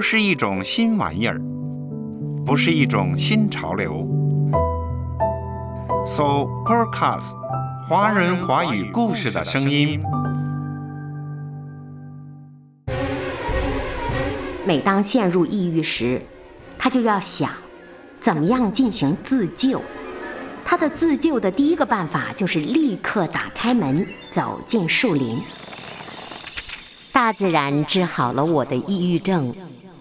不是一种新玩意儿，不是一种新潮流。So podcast，华人华语故事的声音。每当陷入抑郁时，他就要想，怎么样进行自救。他的自救的第一个办法就是立刻打开门，走进树林。大自然治好了我的抑郁症。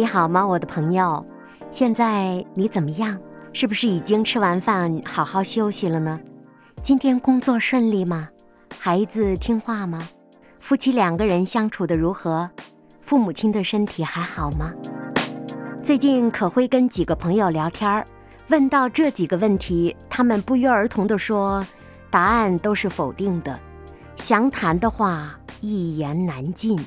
你好吗，我的朋友？现在你怎么样？是不是已经吃完饭，好好休息了呢？今天工作顺利吗？孩子听话吗？夫妻两个人相处的如何？父母亲的身体还好吗？最近可会跟几个朋友聊天儿问到这几个问题，他们不约而同地说，答案都是否定的。详谈的话，一言难尽。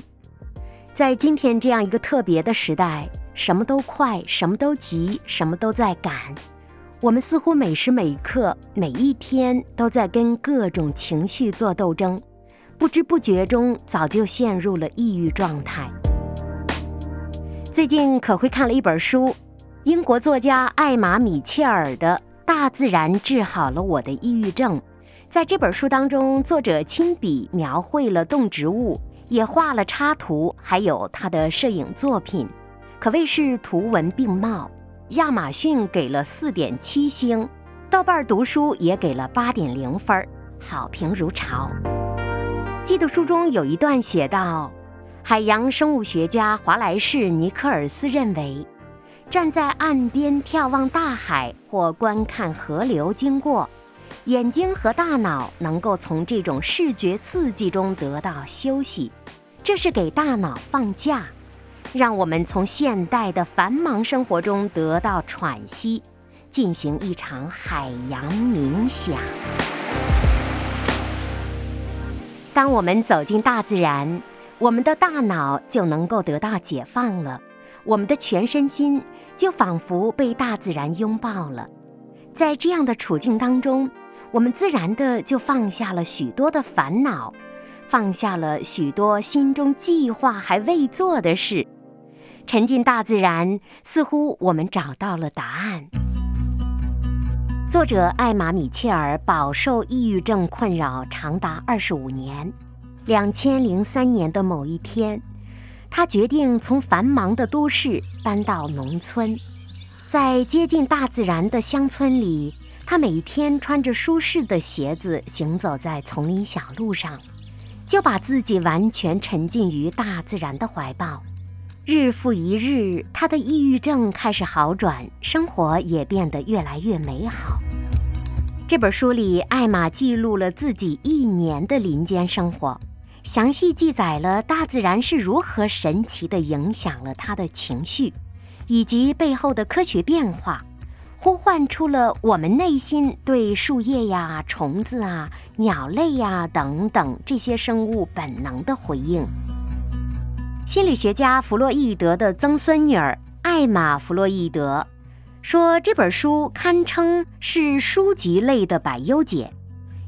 在今天这样一个特别的时代，什么都快，什么都急，什么都在赶。我们似乎每时每刻、每一天都在跟各种情绪做斗争，不知不觉中早就陷入了抑郁状态。最近可会看了一本书，英国作家艾玛·米切尔的《大自然治好了我的抑郁症》。在这本书当中，作者亲笔描绘了动植物。也画了插图，还有他的摄影作品，可谓是图文并茂。亚马逊给了四点七星，豆瓣读书也给了八点零分，好评如潮。记得书中有一段写道：“海洋生物学家华莱士·尼克尔斯认为，站在岸边眺望大海或观看河流经过。”眼睛和大脑能够从这种视觉刺激中得到休息，这是给大脑放假，让我们从现代的繁忙生活中得到喘息，进行一场海洋冥想。当我们走进大自然，我们的大脑就能够得到解放了，我们的全身心就仿佛被大自然拥抱了。在这样的处境当中。我们自然的就放下了许多的烦恼，放下了许多心中计划还未做的事，沉浸大自然，似乎我们找到了答案。作者艾玛·米切尔饱受抑郁症困扰长达二十五年。两千零三年的某一天，他决定从繁忙的都市搬到农村，在接近大自然的乡村里。他每天穿着舒适的鞋子行走在丛林小路上，就把自己完全沉浸于大自然的怀抱。日复一日，他的抑郁症开始好转，生活也变得越来越美好。这本书里，艾玛记录了自己一年的林间生活，详细记载了大自然是如何神奇地影响了他的情绪，以及背后的科学变化。呼唤出了我们内心对树叶呀、虫子啊、鸟类呀等等这些生物本能的回应。心理学家弗洛伊德的曾孙女儿艾玛·弗洛伊德说：“这本书堪称是书籍类的百忧解，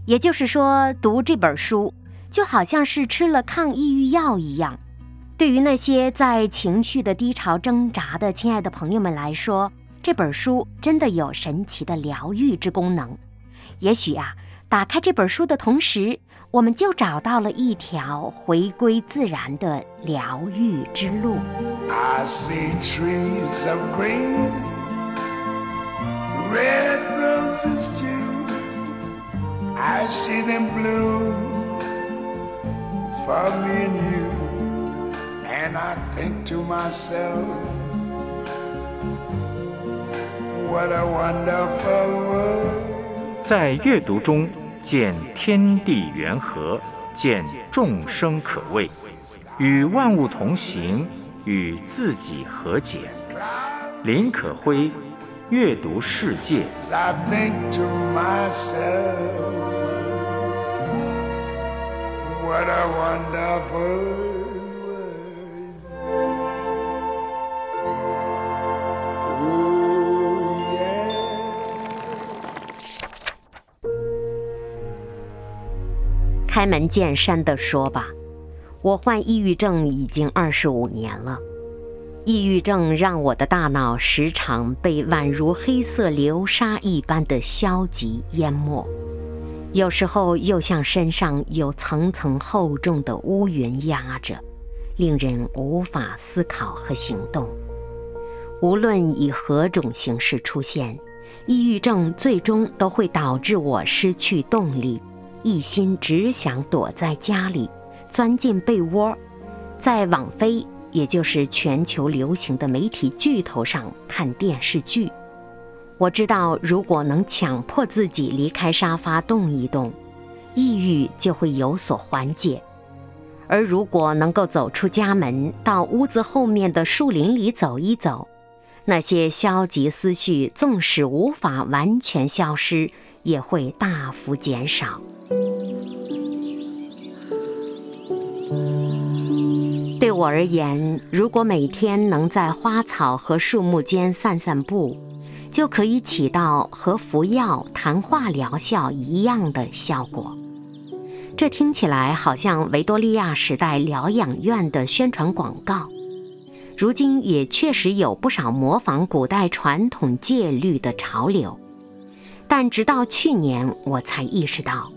也就是说，读这本书就好像是吃了抗抑郁药一样。对于那些在情绪的低潮挣扎的亲爱的朋友们来说。”这本书真的有神奇的疗愈之功能。也许啊，打开这本书的同时，我们就找到了一条回归自然的疗愈之路。I see trees of green, red roses too. I see them bloom for me and you. And I think to myself. 在阅读中见天地缘和，见众生可畏，与万物同行，与自己和解。林可辉阅读世界。What a wonderful 开门见山地说吧，我患抑郁症已经二十五年了。抑郁症让我的大脑时常被宛如黑色流沙一般的消极淹没，有时候又像身上有层层厚重的乌云压着，令人无法思考和行动。无论以何种形式出现，抑郁症最终都会导致我失去动力。一心只想躲在家里，钻进被窝，在网飞，也就是全球流行的媒体巨头上看电视剧。我知道，如果能强迫自己离开沙发动一动，抑郁就会有所缓解；而如果能够走出家门，到屋子后面的树林里走一走，那些消极思绪纵使无法完全消失，也会大幅减少。我而言，如果每天能在花草和树木间散散步，就可以起到和服药、谈话疗效一样的效果。这听起来好像维多利亚时代疗养院的宣传广告，如今也确实有不少模仿古代传统戒律的潮流。但直到去年，我才意识到，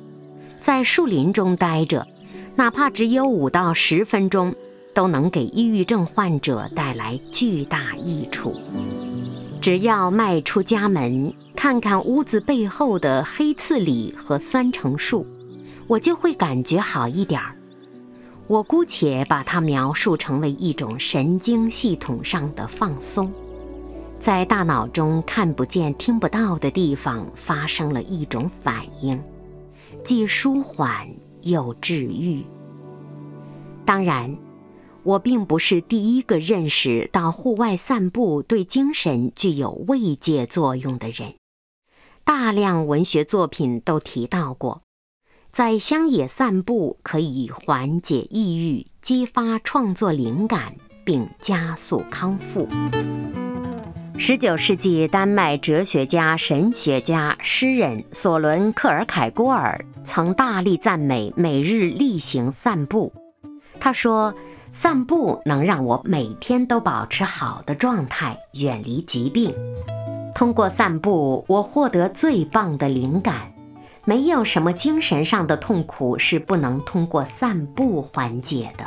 在树林中待着，哪怕只有五到十分钟，都能给抑郁症患者带来巨大益处。只要迈出家门，看看屋子背后的黑刺李和酸橙树，我就会感觉好一点儿。我姑且把它描述成为一种神经系统上的放松，在大脑中看不见、听不到的地方发生了一种反应，既舒缓又治愈。当然，我并不是第一个认识到户外散步对精神具有慰藉作用的人。大量文学作品都提到过，在乡野散步可以缓解抑郁、激发创作灵感，并加速康复。十九世纪丹麦哲学家、神学家、诗人索伦·克尔凯郭尔曾大力赞美每日例行散步。他说：“散步能让我每天都保持好的状态，远离疾病。通过散步，我获得最棒的灵感。没有什么精神上的痛苦是不能通过散步缓解的。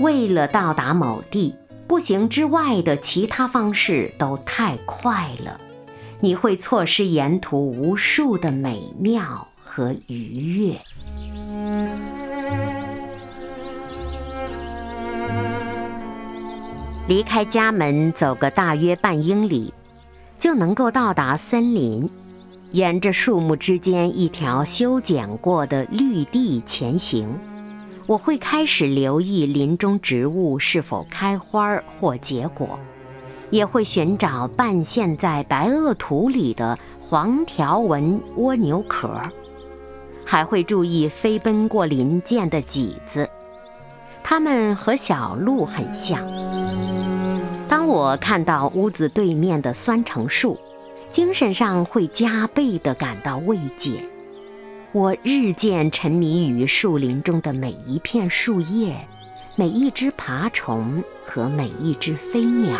为了到达某地，步行之外的其他方式都太快了，你会错失沿途无数的美妙和愉悦。”离开家门走个大约半英里，就能够到达森林。沿着树木之间一条修剪过的绿地前行，我会开始留意林中植物是否开花或结果，也会寻找半陷在白垩土里的黄条纹蜗牛壳，还会注意飞奔过林间的麂子，它们和小鹿很像。当我看到屋子对面的酸橙树，精神上会加倍地感到慰藉。我日渐沉迷于树林中的每一片树叶、每一只爬虫和每一只飞鸟。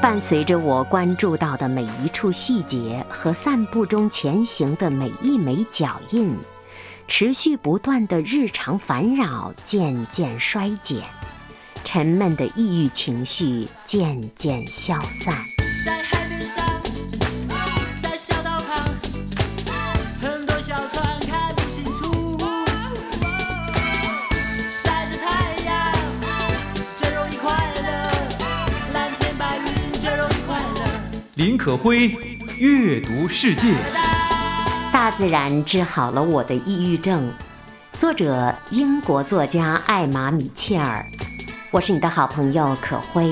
伴随着我关注到的每一处细节和散步中前行的每一枚脚印。持续不断的日常烦扰渐渐衰减，沉闷的抑郁情绪渐渐消散。在海边上，在小岛旁，很多小船看不清楚。晒着太阳，最容易快乐。蓝天白云最容易快乐林可辉阅读世界。大自然治好了我的抑郁症，作者英国作家艾玛·米切尔。我是你的好朋友可辉。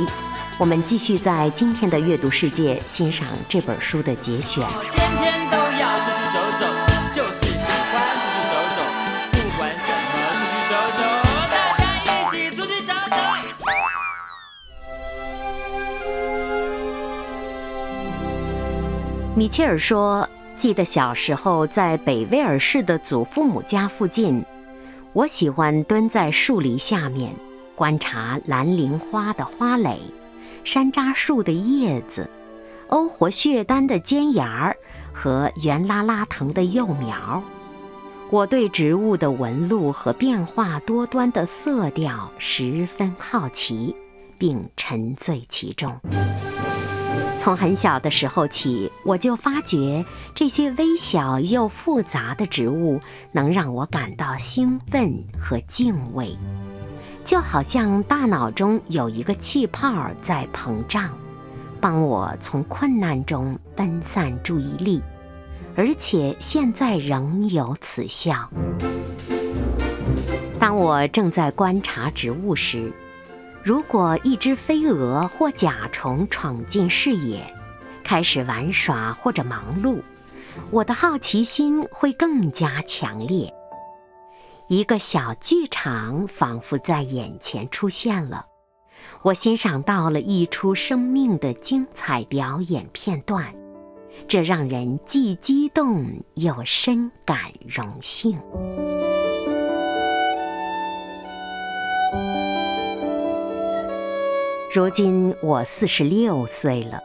我们继续在今天的阅读世界欣赏这本书的节选。天天都要出去走走，就是喜欢出去走走，不管什么出去走走，大家一起出去走走。米切尔说：“记得小时候在北威尔士的祖父母家附近，我喜欢蹲在树篱下面，观察蓝铃花的花蕾。”山楂树的叶子，欧活血丹的尖芽儿和圆拉拉藤的幼苗，我对植物的纹路和变化多端的色调十分好奇，并沉醉其中。从很小的时候起，我就发觉这些微小又复杂的植物能让我感到兴奋和敬畏。就好像大脑中有一个气泡在膨胀，帮我从困难中分散注意力，而且现在仍有此效。当我正在观察植物时，如果一只飞蛾或甲虫闯进视野，开始玩耍或者忙碌，我的好奇心会更加强烈。一个小剧场仿佛在眼前出现了，我欣赏到了一出生命的精彩表演片段，这让人既激动又深感荣幸。如今我四十六岁了，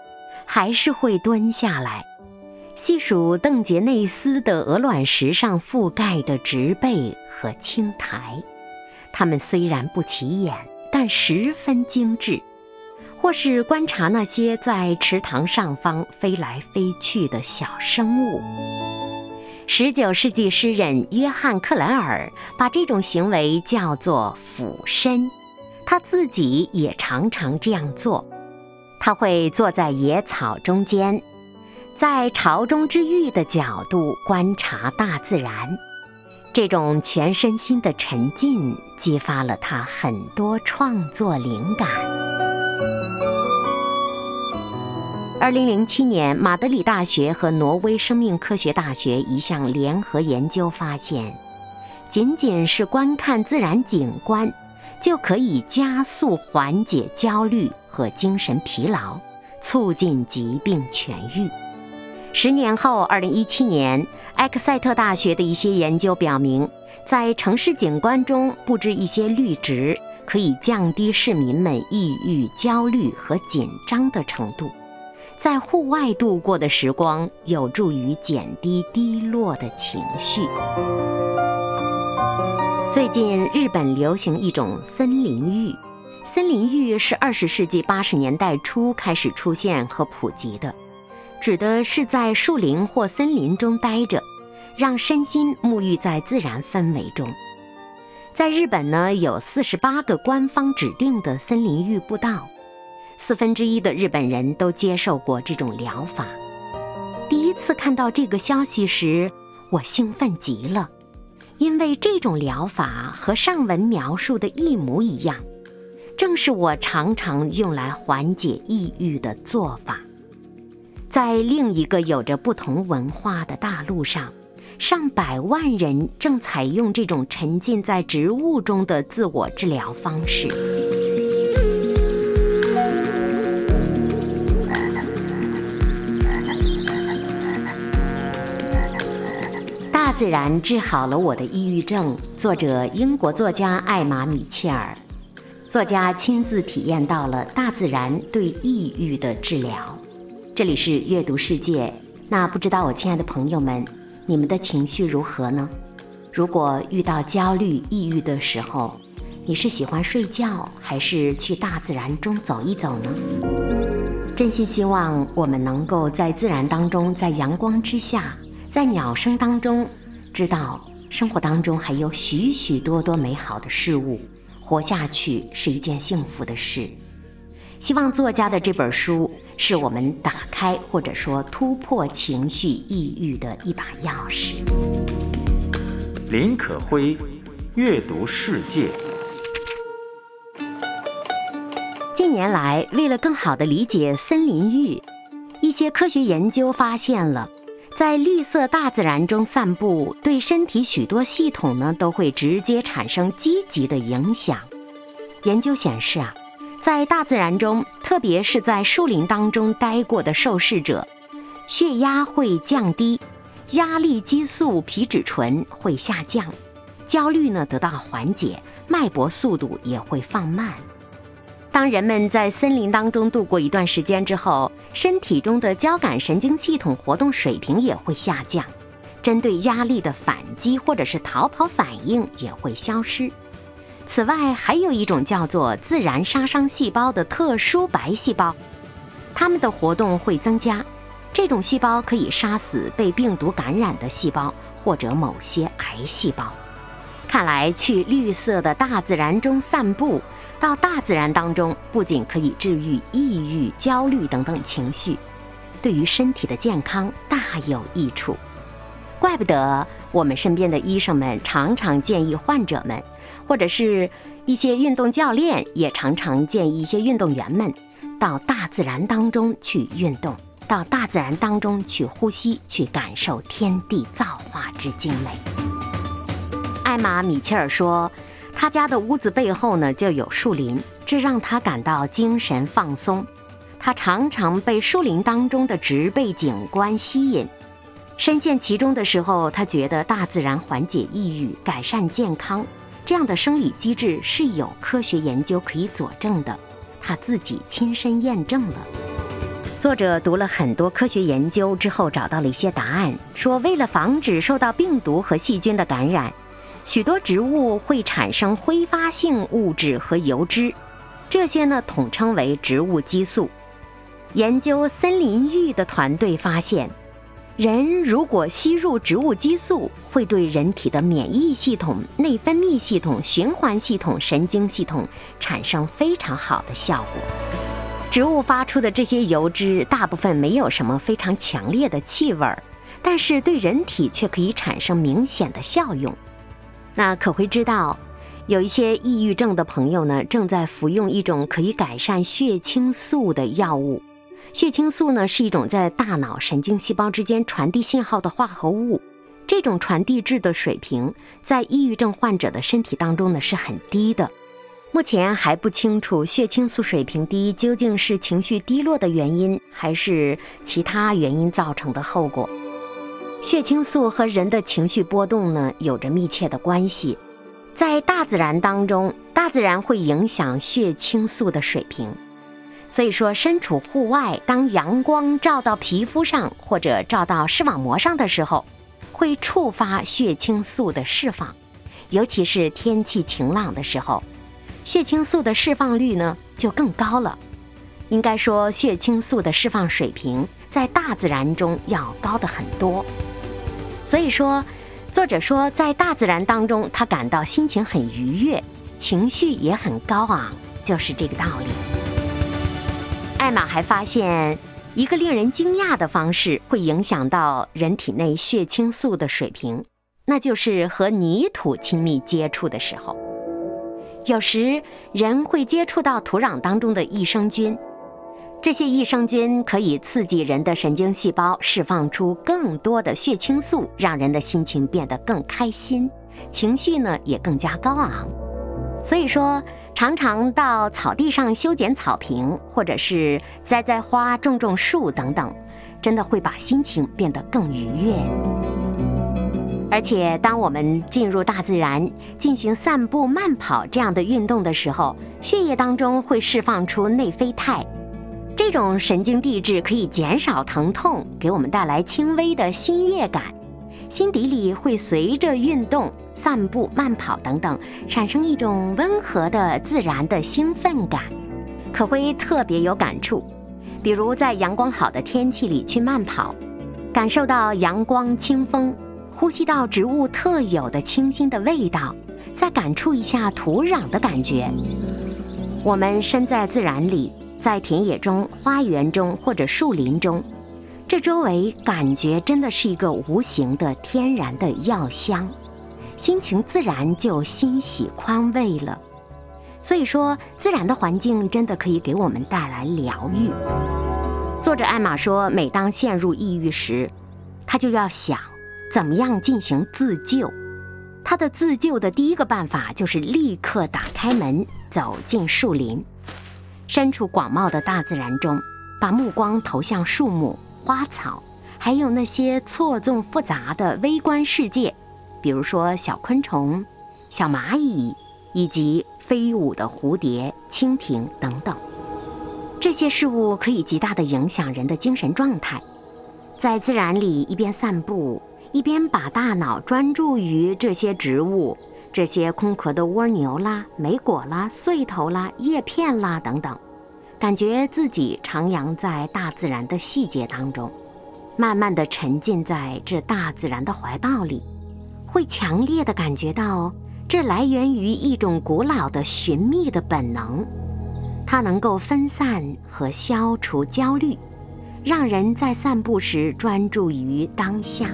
还是会蹲下来。细数邓杰内斯的鹅卵石上覆盖的植被和青苔，它们虽然不起眼，但十分精致；或是观察那些在池塘上方飞来飞去的小生物。十九世纪诗人约翰·克莱尔把这种行为叫做“俯身”，他自己也常常这样做。他会坐在野草中间。在朝中之玉的角度观察大自然，这种全身心的沉浸激发了他很多创作灵感。二零零七年，马德里大学和挪威生命科学大学一项联合研究发现，仅仅是观看自然景观，就可以加速缓解焦虑和精神疲劳，促进疾病痊愈。十年后，二零一七年，埃克塞特大学的一些研究表明，在城市景观中布置一些绿植，可以降低市民们抑郁、焦虑和紧张的程度。在户外度过的时光，有助于减低低落的情绪。最近，日本流行一种森林浴，森林浴是二十世纪八十年代初开始出现和普及的。指的是在树林或森林中待着，让身心沐浴在自然氛围中。在日本呢，有四十八个官方指定的森林浴步道，四分之一的日本人都接受过这种疗法。第一次看到这个消息时，我兴奋极了，因为这种疗法和上文描述的一模一样，正是我常常用来缓解抑郁的做法。在另一个有着不同文化的大陆上，上百万人正采用这种沉浸在植物中的自我治疗方式。自然治好了我的抑郁症。作者英国作家艾玛·米切尔，作家亲自体验到了大自然对抑郁的治疗。这里是阅读世界，那不知道我亲爱的朋友们，你们的情绪如何呢？如果遇到焦虑、抑郁的时候，你是喜欢睡觉，还是去大自然中走一走呢？真心希望我们能够在自然当中，在阳光之下，在鸟声当中，知道生活当中还有许许多多美好的事物，活下去是一件幸福的事。希望作家的这本书是我们打开或者说突破情绪抑郁的一把钥匙。林可辉，阅读世界。近年来，为了更好地理解森林浴，一些科学研究发现了，在绿色大自然中散步，对身体许多系统呢都会直接产生积极的影响。研究显示啊，在大自然中，特别是在树林当中待过的受试者，血压会降低，压力激素皮质醇会下降，焦虑呢得到缓解，脉搏速度也会放慢。当人们在森林当中度过一段时间之后，身体中的交感神经系统活动水平也会下降，针对压力的反击或者是逃跑反应也会消失。此外，还有一种叫做自然杀伤细胞的特殊白细胞，它们的活动会增加。这种细胞可以杀死被病毒感染的细胞或者某些癌细胞。看来，去绿色的大自然中散步。到大自然当中，不仅可以治愈抑郁、焦虑等等情绪，对于身体的健康大有益处。怪不得我们身边的医生们常常建议患者们，或者是一些运动教练也常常建议一些运动员们，到大自然当中去运动，到大自然当中去呼吸，去感受天地造化之精美。艾玛·米切尔说。他家的屋子背后呢，就有树林，这让他感到精神放松。他常常被树林当中的植被景观吸引，深陷其中的时候，他觉得大自然缓解抑郁、改善健康这样的生理机制是有科学研究可以佐证的。他自己亲身验证了。作者读了很多科学研究之后，找到了一些答案，说为了防止受到病毒和细菌的感染。许多植物会产生挥发性物质和油脂，这些呢统称为植物激素。研究森林浴的团队发现，人如果吸入植物激素，会对人体的免疫系统、内分泌系统、循环系统、神经系统产生非常好的效果。植物发出的这些油脂大部分没有什么非常强烈的气味，但是对人体却可以产生明显的效用。那可会知道，有一些抑郁症的朋友呢，正在服用一种可以改善血清素的药物。血清素呢，是一种在大脑神经细胞之间传递信号的化合物。这种传递质的水平，在抑郁症患者的身体当中呢，是很低的。目前还不清楚血清素水平低究竟是情绪低落的原因，还是其他原因造成的后果。血清素和人的情绪波动呢有着密切的关系，在大自然当中，大自然会影响血清素的水平。所以说，身处户外，当阳光照到皮肤上或者照到视网膜上的时候，会触发血清素的释放。尤其是天气晴朗的时候，血清素的释放率呢就更高了。应该说，血清素的释放水平在大自然中要高得很多。所以说，作者说，在大自然当中，他感到心情很愉悦，情绪也很高昂，就是这个道理。艾玛还发现一个令人惊讶的方式，会影响到人体内血清素的水平，那就是和泥土亲密接触的时候，有时人会接触到土壤当中的益生菌。这些益生菌可以刺激人的神经细胞释放出更多的血清素，让人的心情变得更开心，情绪呢也更加高昂。所以说，常常到草地上修剪草坪，或者是栽栽花、种种树等等，真的会把心情变得更愉悦。而且，当我们进入大自然进行散步、慢跑这样的运动的时候，血液当中会释放出内啡肽。这种神经递质可以减少疼痛，给我们带来轻微的心悦感，心底里会随着运动、散步、慢跑等等，产生一种温和的、自然的兴奋感，可会特别有感触。比如在阳光好的天气里去慢跑，感受到阳光、清风，呼吸到植物特有的清新的味道，再感触一下土壤的感觉。我们身在自然里。在田野中、花园中或者树林中，这周围感觉真的是一个无形的天然的药香，心情自然就欣喜宽慰了。所以说，自然的环境真的可以给我们带来疗愈。作者艾玛说，每当陷入抑郁时，他就要想怎么样进行自救。他的自救的第一个办法就是立刻打开门，走进树林，身处广袤的大自然中，把目光投向树木、花草，还有那些错综复杂的微观世界，比如说小昆虫、小蚂蚁，以及飞舞的蝴蝶、蜻蜓等等。这些事物可以极大地影响人的精神状态。在自然里一边散步，一边把大脑专注于这些植物、这些空壳的蜗牛啦、莓果啦、穗头啦、叶片啦等等，感觉自己徜徉在大自然的细节当中，慢慢地沉浸在这大自然的怀抱里，会强烈地感觉到这来源于一种古老的寻觅的本能。它能够分散和消除焦虑，让人在散步时专注于当下。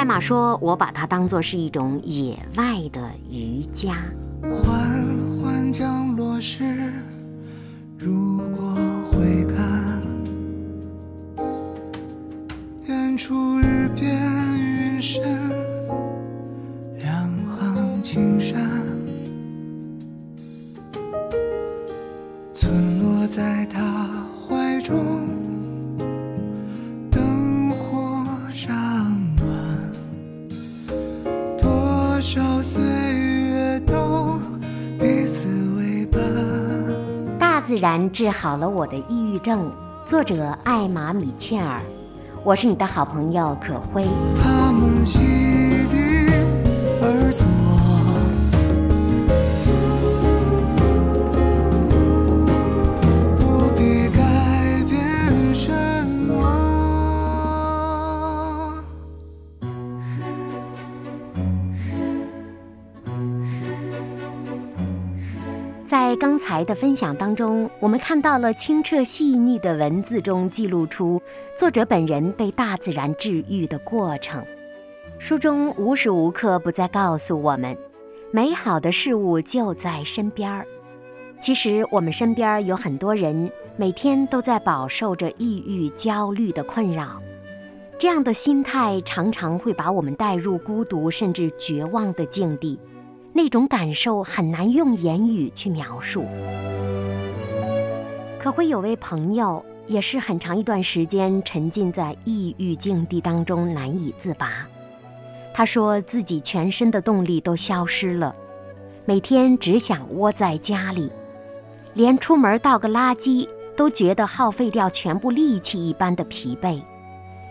艾玛说：“我把它当作是一种野外的瑜伽。”缓缓降落时，如果回看，远处日边云深，治好了我的抑郁症。作者艾玛·米切尔，我是你的好朋友可辉。他们席地而坐，在刚才的分享当中，我们看到了清澈细腻的文字中记录出作者本人被大自然治愈的过程。书中无时无刻不在告诉我们，美好的事物就在身边儿。其实我们身边有很多人每天都在饱受着抑郁、焦虑的困扰，这样的心态常常会把我们带入孤独甚至绝望的境地。那种感受很难用言语去描述。可会有位朋友，也是很长一段时间沉浸在抑郁境地当中难以自拔。他说自己全身的动力都消失了，每天只想窝在家里，连出门倒个垃圾都觉得耗费掉全部力气一般的疲惫。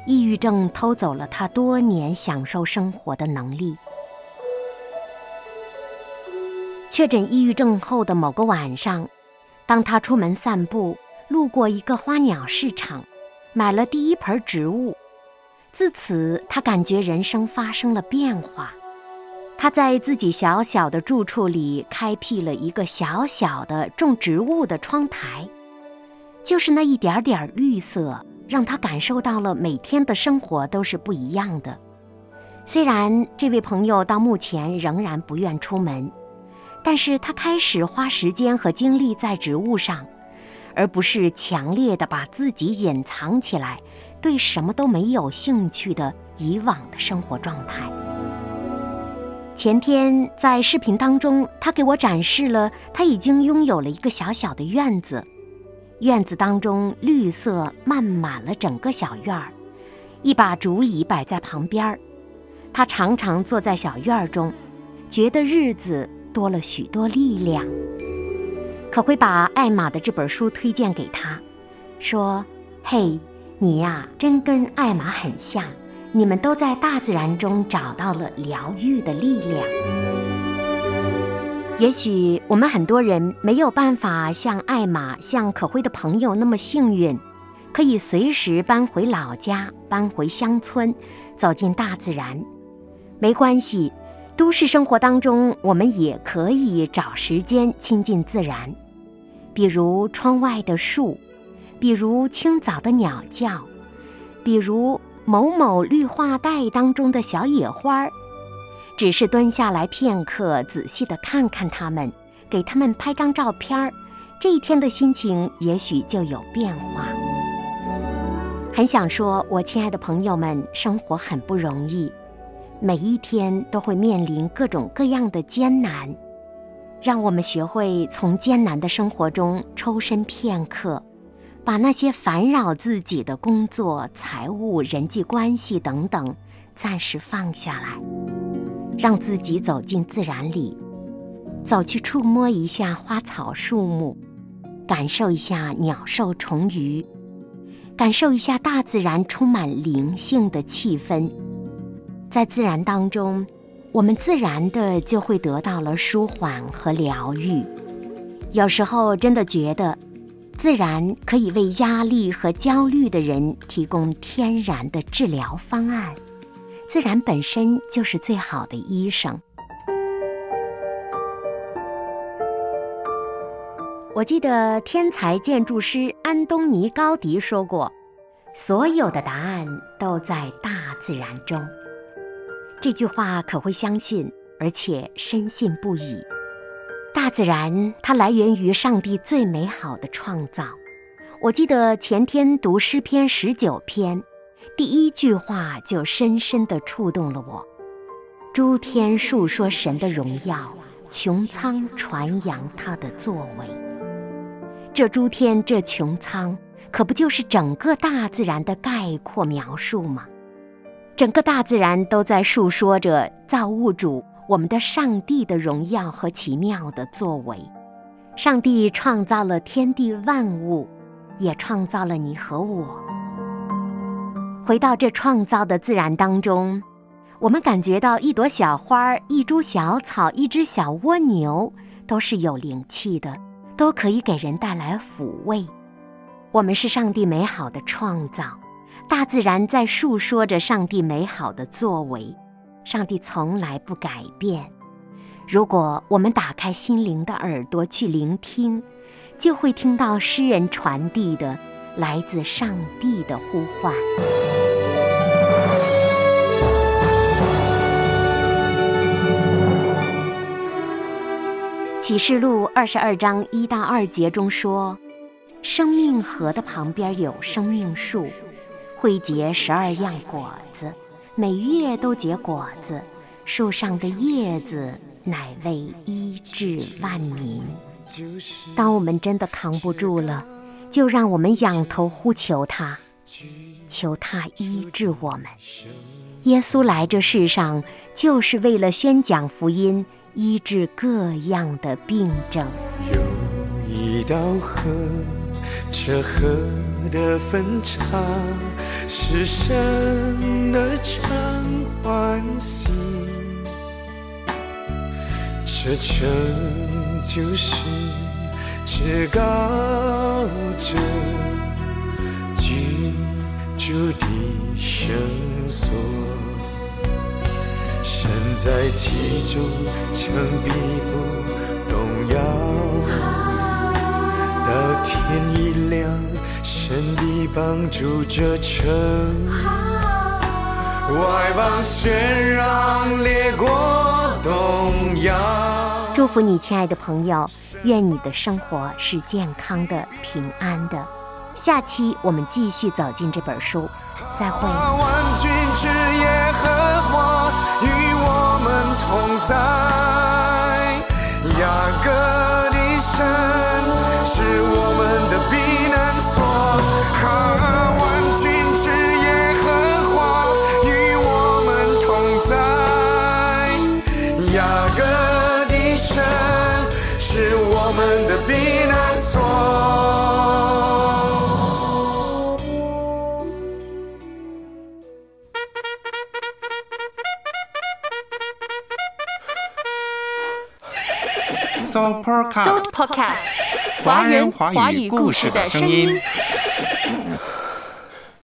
抑郁症偷走了他多年享受生活的能力。确诊抑郁症后的某个晚上，当他出门散步，路过一个花鸟市场，买了第一盆植物。自此，他感觉人生发生了变化。他在自己小小的住处里开辟了一个小小的种植物的窗台，就是那一点点绿色，让他感受到了每天的生活都是不一样的。虽然这位朋友到目前仍然不愿出门。但是他开始花时间和精力在植物上，而不是强烈的把自己隐藏起来，对什么都没有兴趣的以往的生活状态。前天在视频当中，他给我展示了他已经拥有了一个小小的院子，院子当中绿色漫满了整个小院儿，一把竹椅摆在旁边儿，他常常坐在小院儿中，觉得日子。多了许多力量，可会把艾玛的这本书推荐给他，说：“嘿，你呀，真跟艾玛很像，你们都在大自然中找到了疗愈的力量。也许我们很多人没有办法像艾玛、像可辉的朋友那么幸运，可以随时搬回老家，搬回乡村，走进大自然。没关系。”都市生活当中，我们也可以找时间亲近自然。比如窗外的树，比如清早的鸟叫，比如某某绿化带当中的小野花儿。只是蹲下来片刻，仔细的看看它们，给它们拍张照片儿，这一天的心情也许就有变化。很想说，我亲爱的朋友们，生活很不容易，每一天都会面临各种各样的艰难。让我们学会从艰难的生活中抽身片刻，把那些烦扰自己的工作、财务、人际关系等等暂时放下来，让自己走进自然里，走去触摸一下花草树木，感受一下鸟兽虫鱼，感受一下大自然充满灵性的气氛，在自然当中。我们自然的就会得到了舒缓和疗愈。有时候真的觉得，自然可以为压力和焦虑的人提供天然的治疗方案。自然本身就是最好的医生。我记得天才建筑师安东尼·高迪说过：“所有的答案都在大自然中。”这句话可会相信，而且深信不疑。大自然它来源于上帝最美好的创造。我记得前天读诗篇十九篇，第一句话就深深地触动了我：诸天述说神的荣耀，穹苍传扬他的作为。这诸天这穹苍，可不就是整个大自然的概括描述吗？整个大自然都在述说着造物主我们的上帝的荣耀和奇妙的作为。上帝创造了天地万物，也创造了你和我。回到这创造的自然当中，我们感觉到一朵小花、一株小草、一只小蜗牛都是有灵气的，都可以给人带来抚慰。我们是上帝美好的创造。大自然在述说着上帝美好的作为，上帝从来不改变。如果我们打开心灵的耳朵去聆听，就会听到诗人传递的来自上帝的呼唤。启示录二十二章一到二节中说：“生命河的旁边有生命树。”会结十二样果子，每月都结果子。树上的叶子乃为医治万民。当我们真的扛不住了，就让我们仰头呼求他，求他医治我们。耶稣来这世上，就是为了宣讲福音，医治各样的病症。有一道河，这河的分叉。是神的常欢喜，这城就是至高者居住的圣所，身在其中，城必不动摇，到天一亮。神的帮助这城，外邦喧嚷，列国动摇。祝福你，亲爱的朋友，愿你的生活是健康的、平安的。下期我们继续走进这本书，再会。万军之耶和华与我们同在，雅各的神 Podcast，华人华语故事的声音。